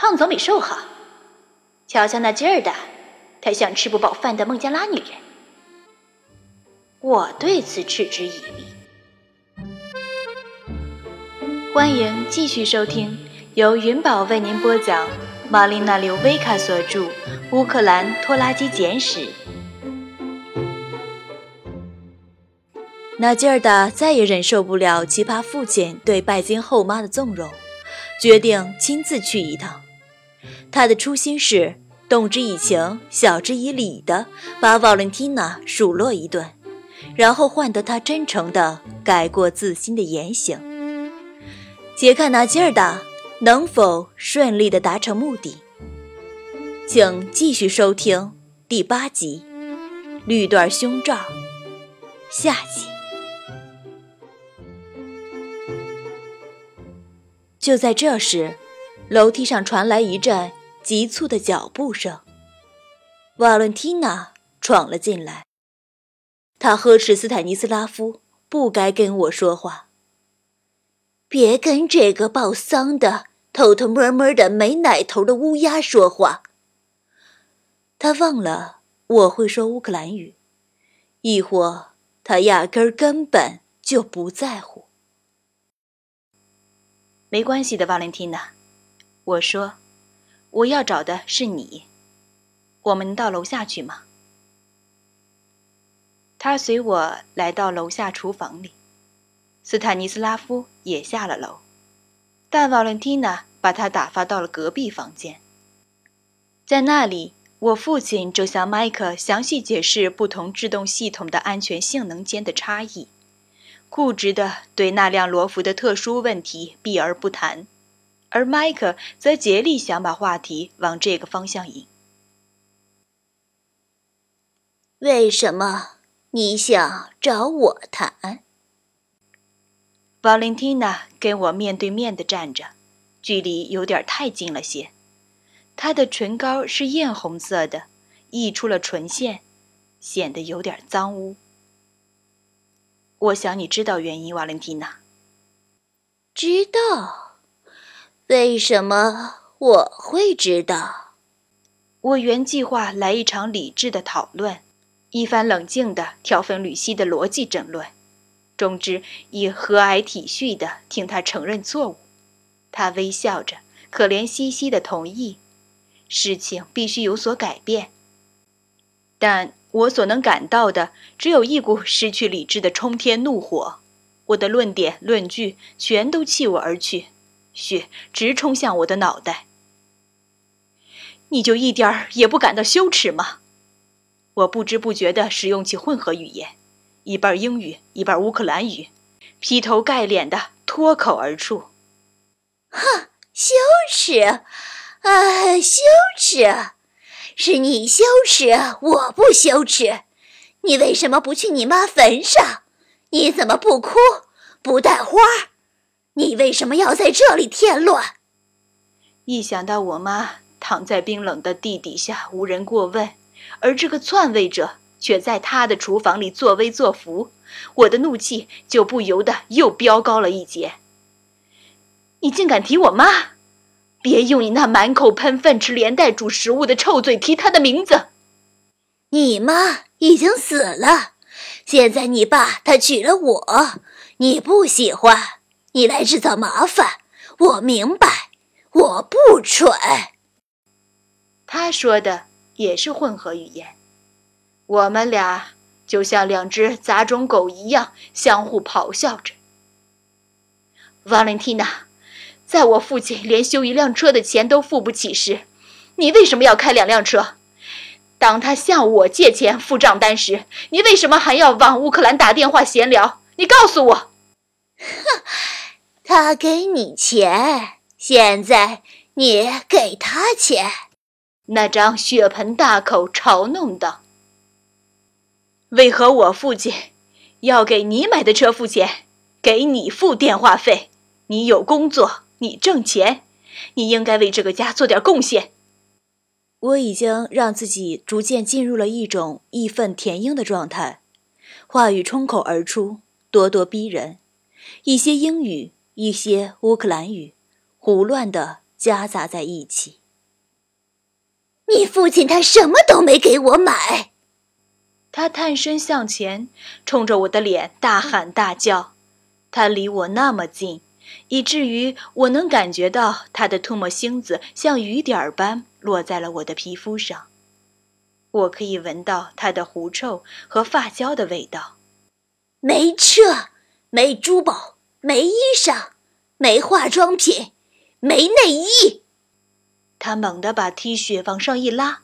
胖总比瘦好。瞧瞧那劲儿的，他像吃不饱饭的孟加拉女人。我对此嗤之以鼻。欢迎继续收听由云宝为您播讲、玛丽娜·刘维卡所著《乌克兰拖拉机简史》。那劲儿的再也忍受不了奇葩父亲对拜金后妈的纵容，决定亲自去一趟。他的初心是动之以情、晓之以理的把瓦伦蒂娜数落一顿，然后换得他真诚的改过自新的言行。且看那劲儿的能否顺利的达成目的。请继续收听第八集《绿缎胸罩》下集。就在这时，楼梯上传来一阵急促的脚步声。瓦伦蒂娜闯了进来。她呵斥斯坦尼斯拉夫不该跟我说话。别跟这个报丧的、偷偷摸摸的没奶头的乌鸦说话。他忘了我会说乌克兰语，亦或他压根儿根本就不在乎。没关系的，瓦伦蒂娜，我说，我要找的是你。我们到楼下去吗？他随我来到楼下厨房里，斯坦尼斯拉夫也下了楼，但瓦伦蒂娜把他打发到了隔壁房间。在那里，我父亲正向麦克详细解释不同制动系统的安全性能间的差异。固执地对那辆罗孚的特殊问题避而不谈，而迈克则竭力想把话题往这个方向引。为什么你想找我谈？瓦伦蒂娜跟我面对面的站着，距离有点太近了些。她的唇膏是艳红色的，溢出了唇线，显得有点脏污。我想你知道原因，瓦伦蒂娜。知道？为什么我会知道？我原计划来一场理智的讨论，一番冷静的挑分缕析的逻辑争论，终之以和蔼体恤的听他承认错误。他微笑着，可怜兮兮的同意，事情必须有所改变，但。我所能感到的，只有一股失去理智的冲天怒火。我的论点、论据全都弃我而去，血直冲向我的脑袋。你就一点儿也不感到羞耻吗？我不知不觉地使用起混合语言，一半英语，一半乌克兰语，劈头盖脸地脱口而出：“哼，羞耻，啊，羞耻！”是你羞耻，我不羞耻。你为什么不去你妈坟上？你怎么不哭，不带花？你为什么要在这里添乱？一想到我妈躺在冰冷的地底下无人过问，而这个篡位者却在她的厨房里作威作福，我的怒气就不由得又飙高了一截。你竟敢提我妈！别用你那满口喷粪吃连带煮食物的臭嘴提她的名字。你妈已经死了，现在你爸他娶了我，你不喜欢，你来制造麻烦。我明白，我不蠢。他说的也是混合语言，我们俩就像两只杂种狗一样相互咆哮着。瓦伦蒂娜。在我父亲连修一辆车的钱都付不起时，你为什么要开两辆车？当他向我借钱付账单时，你为什么还要往乌克兰打电话闲聊？你告诉我。哼，他给你钱，现在你给他钱。那张血盆大口嘲弄道：“为何我父亲要给你买的车付钱，给你付电话费？你有工作。”你挣钱，你应该为这个家做点贡献。我已经让自己逐渐进入了一种义愤填膺的状态，话语冲口而出，咄咄逼人，一些英语，一些乌克兰语，胡乱的夹杂在一起。你父亲他什么都没给我买。他探身向前，冲着我的脸大喊大叫。他离我那么近，以至于我能感觉到他的唾沫星子像雨点儿般落在了我的皮肤上。我可以闻到他的狐臭和发胶的味道。没车，没珠宝，没衣裳，没化妆品，没内衣。他猛地把 T 恤往上一拉。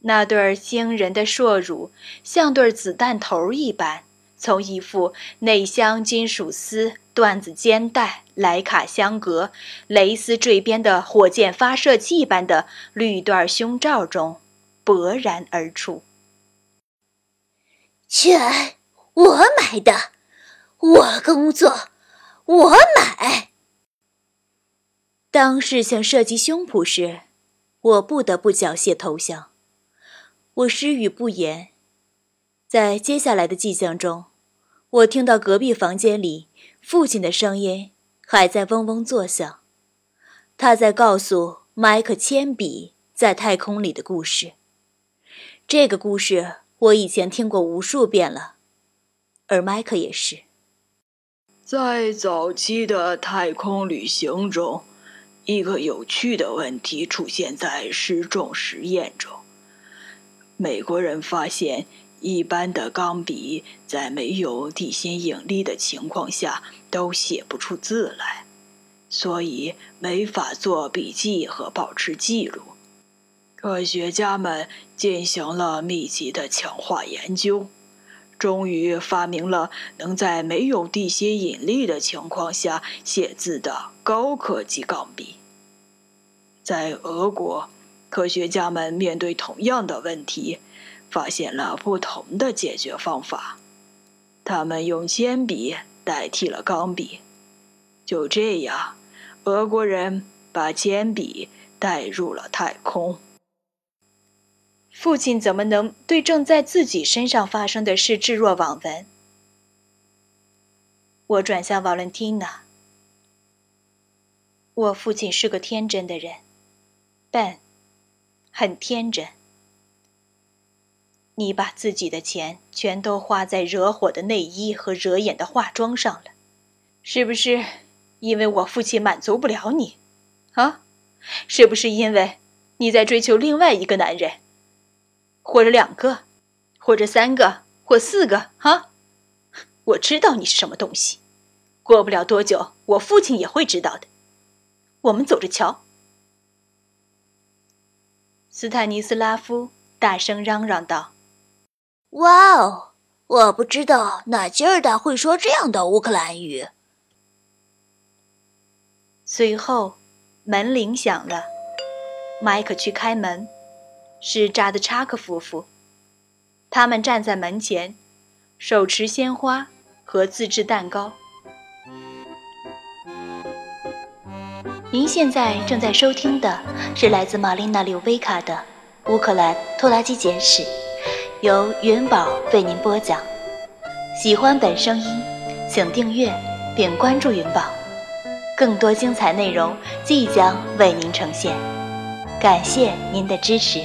那对惊人的硕乳像对子弹头一般，从一副内镶金属丝、缎子肩带、莱卡香格、蕾丝坠边的火箭发射器般的绿缎胸罩中勃然而出。全我买的，我工作，我买。当事情涉及胸脯时，我不得不缴械投降。我失语不言。在接下来的迹象中，我听到隔壁房间里父亲的声音还在嗡嗡作响。他在告诉麦克铅笔在太空里的故事。这个故事我以前听过无数遍了，而麦克也是。在早期的太空旅行中，一个有趣的问题出现在失重实验中。美国人发现，一般的钢笔在没有地心引力的情况下都写不出字来，所以没法做笔记和保持记录。科学家们进行了密集的强化研究，终于发明了能在没有地心引力的情况下写字的高科技钢笔。在俄国。科学家们面对同样的问题，发现了不同的解决方法。他们用铅笔代替了钢笔，就这样，俄国人把铅笔带入了太空。父亲怎么能对正在自己身上发生的事置若罔闻？我转向瓦伦蒂娜。我父亲是个天真的人，Ben。很天真。你把自己的钱全都花在惹火的内衣和惹眼的化妆上了，是不是？因为我父亲满足不了你，啊？是不是因为你在追求另外一个男人，或者两个，或者三个，或四个？哈？我知道你是什么东西。过不了多久，我父亲也会知道的。我们走着瞧。斯坦尼斯拉夫大声嚷嚷道：“哇哦！我不知道纳吉尔达会说这样的乌克兰语。”随后，门铃响了，迈克去开门，是扎德查克夫妇。他们站在门前，手持鲜花和自制蛋糕。您现在正在收听的是来自玛丽娜·柳维卡的《乌克兰拖拉机简史》，由云宝为您播讲。喜欢本声音，请订阅并关注云宝，更多精彩内容即将为您呈现。感谢您的支持。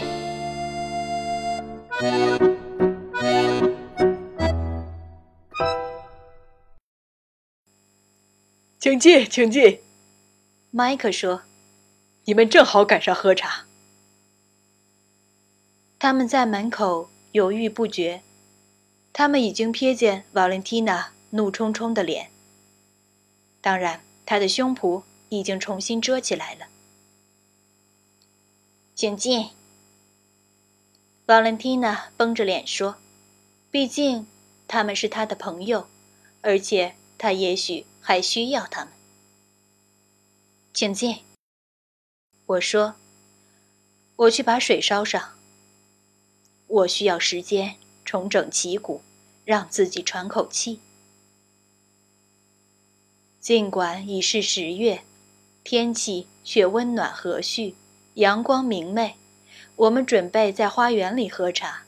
请进，请进。麦克说：“你们正好赶上喝茶。”他们在门口犹豫不决，他们已经瞥见瓦伦蒂娜怒冲冲的脸。当然，她的胸脯已经重新遮起来了。请进。瓦伦蒂娜绷着脸说：“毕竟他们是他的朋友，而且他也许还需要他们。”请进。我说：“我去把水烧上。我需要时间重整旗鼓，让自己喘口气。尽管已是十月，天气却温暖和煦，阳光明媚。我们准备在花园里喝茶。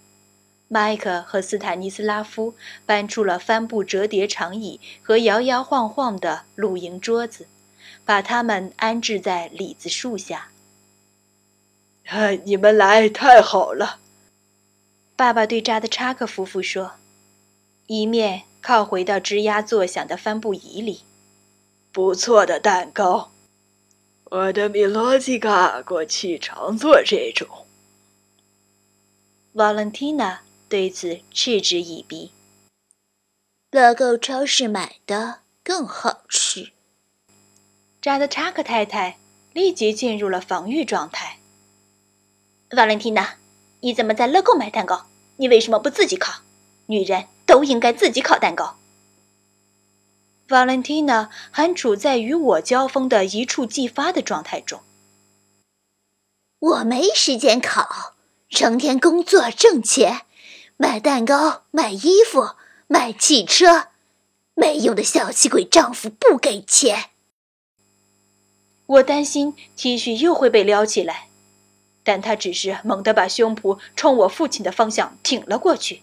麦克和斯坦尼斯拉夫搬出了帆布折叠长椅和摇摇晃晃的露营桌子。”把它们安置在李子树下。你们来太好了，爸爸对扎德查克夫妇说，一面靠回到吱呀作响的帆布椅里。不错的蛋糕，我的米罗基卡过去常做这种。瓦伦蒂娜对此嗤之以鼻。乐购超市买的更好吃。扎德查克太太立即进入了防御状态。Valentina，，你怎么在乐购买蛋糕？你为什么不自己烤？女人都应该自己烤蛋糕。Valentina 还处在与我交锋的一触即发的状态中。我没时间烤，成天工作挣钱，买蛋糕、买衣服、买汽车，没用的小气鬼丈夫不给钱。我担心 T 恤又会被撩起来。但他只是猛地把胸脯冲我父亲的方向挺了过去。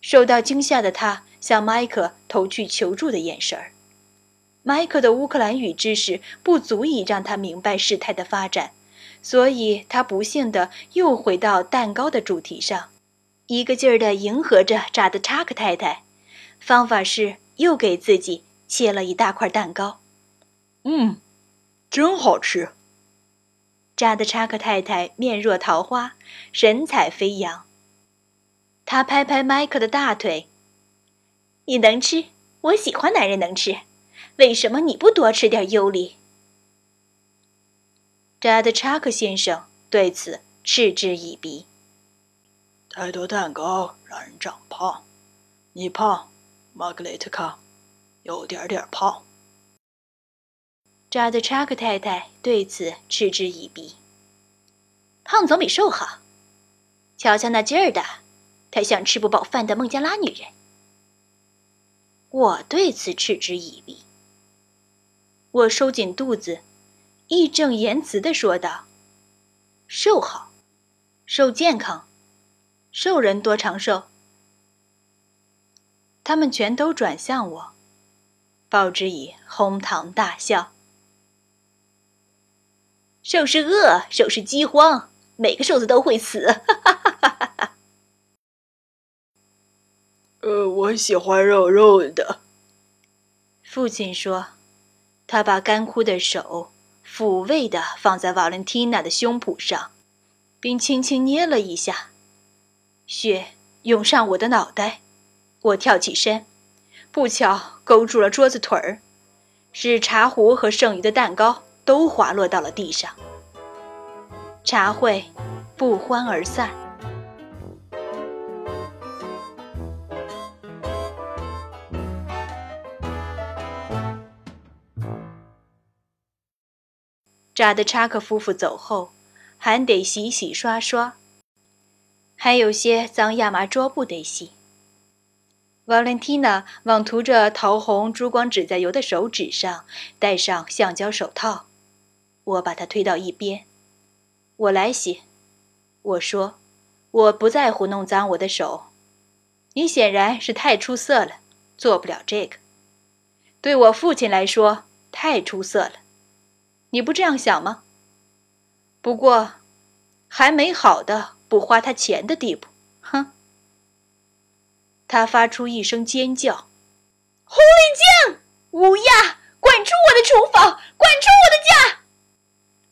受到惊吓的他向麦克投去求助的眼神儿。麦克的乌克兰语知识不足以让他明白事态的发展，所以他不幸的又回到蛋糕的主题上，一个劲儿的迎合着扎德查克太太。方法是又给自己切了一大块蛋糕。嗯，真好吃。扎德查克太太面若桃花，神采飞扬。他拍拍迈克的大腿：“你能吃，我喜欢男人能吃。为什么你不多吃点尤里？”扎德查克先生对此嗤之以鼻：“太多蛋糕让人长胖，你胖，玛格丽特卡，有点点胖。”扎德查克太太对此嗤之以鼻。胖总比瘦好，瞧瞧那劲儿的，太像吃不饱饭的孟加拉女人。我对此嗤之以鼻。我收紧肚子，义正言辞地说道：“瘦好，瘦健康，瘦人多长寿。”他们全都转向我，报之以哄堂大笑。瘦是饿，瘦是饥荒，每个瘦子都会死。呃，我喜欢肉肉的。父亲说，他把干枯的手抚慰的放在瓦伦蒂娜的胸脯上，并轻轻捏了一下，血涌上我的脑袋。我跳起身，不巧勾住了桌子腿儿，使茶壶和剩余的蛋糕。都滑落到了地上。茶会不欢而散。扎德查克夫妇走后，还得洗洗刷刷，还有些脏亚麻桌布得洗。瓦伦蒂娜往涂着桃红珠光指甲油的手指上戴上橡胶手套。我把它推到一边，我来洗。我说：“我不在乎弄脏我的手。”你显然是太出色了，做不了这个。对我父亲来说，太出色了。你不这样想吗？不过，还没好的不花他钱的地步。哼！他发出一声尖叫：“狐狸精，乌鸦，滚出我的厨房，滚出我的家！”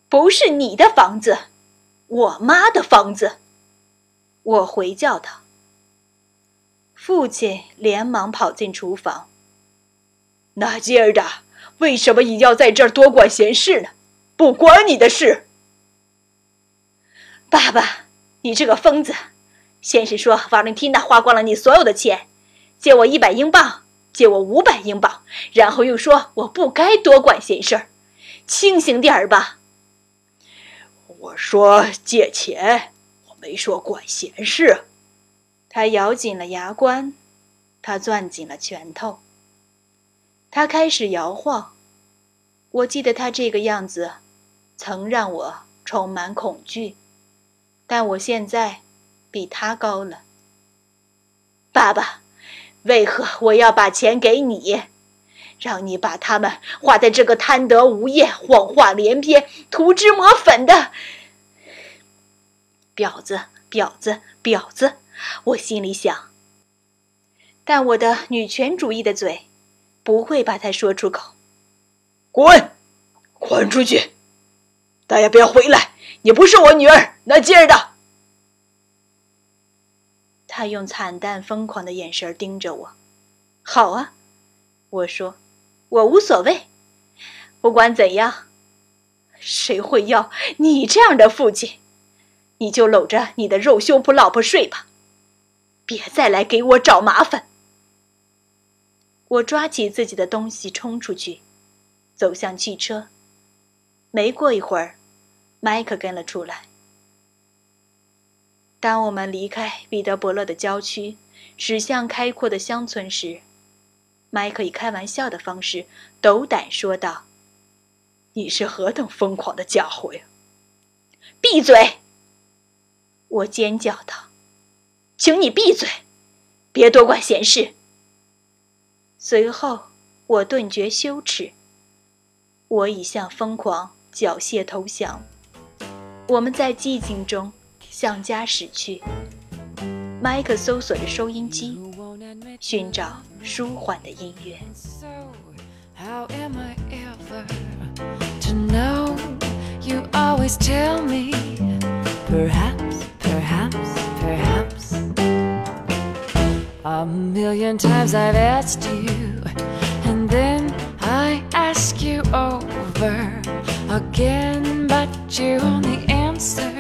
不是你的房子，我妈的房子。我回叫道。父亲连忙跑进厨房。那劲儿的，为什么一定要在这儿多管闲事呢？不关你的事。爸爸，你这个疯子！先是说瓦伦蒂娜花光了你所有的钱，借我一百英镑，借我五百英镑，然后又说我不该多管闲事儿。清醒点儿吧！我说借钱，我没说管闲事。他咬紧了牙关，他攥紧了拳头。他开始摇晃。我记得他这个样子，曾让我充满恐惧。但我现在比他高了。爸爸，为何我要把钱给你？让你把他们画在这个贪得无厌、谎话连篇、涂脂抹粉的婊子、婊子、婊子！我心里想，但我的女权主义的嘴不会把它说出口。滚，滚出去！再也别回来！你不是我女儿，那劲儿的！他用惨淡疯狂的眼神盯着我。好啊，我说，我无所谓。不管怎样，谁会要你这样的父亲？你就搂着你的肉胸脯老婆睡吧，别再来给我找麻烦。我抓起自己的东西冲出去，走向汽车。没过一会儿，麦克跟了出来。当我们离开彼得伯勒的郊区，驶向开阔的乡村时，麦克以开玩笑的方式斗胆说道：“你是何等疯狂的家伙呀！”闭嘴！我尖叫道：“请你闭嘴，别多管闲事。”随后，我顿觉羞耻。我已向疯狂缴械投降。我们在寂静中向家驶去。麦克搜索着收音机，寻找舒缓的音乐。A million times I've asked you, and then I ask you over again, but you only answer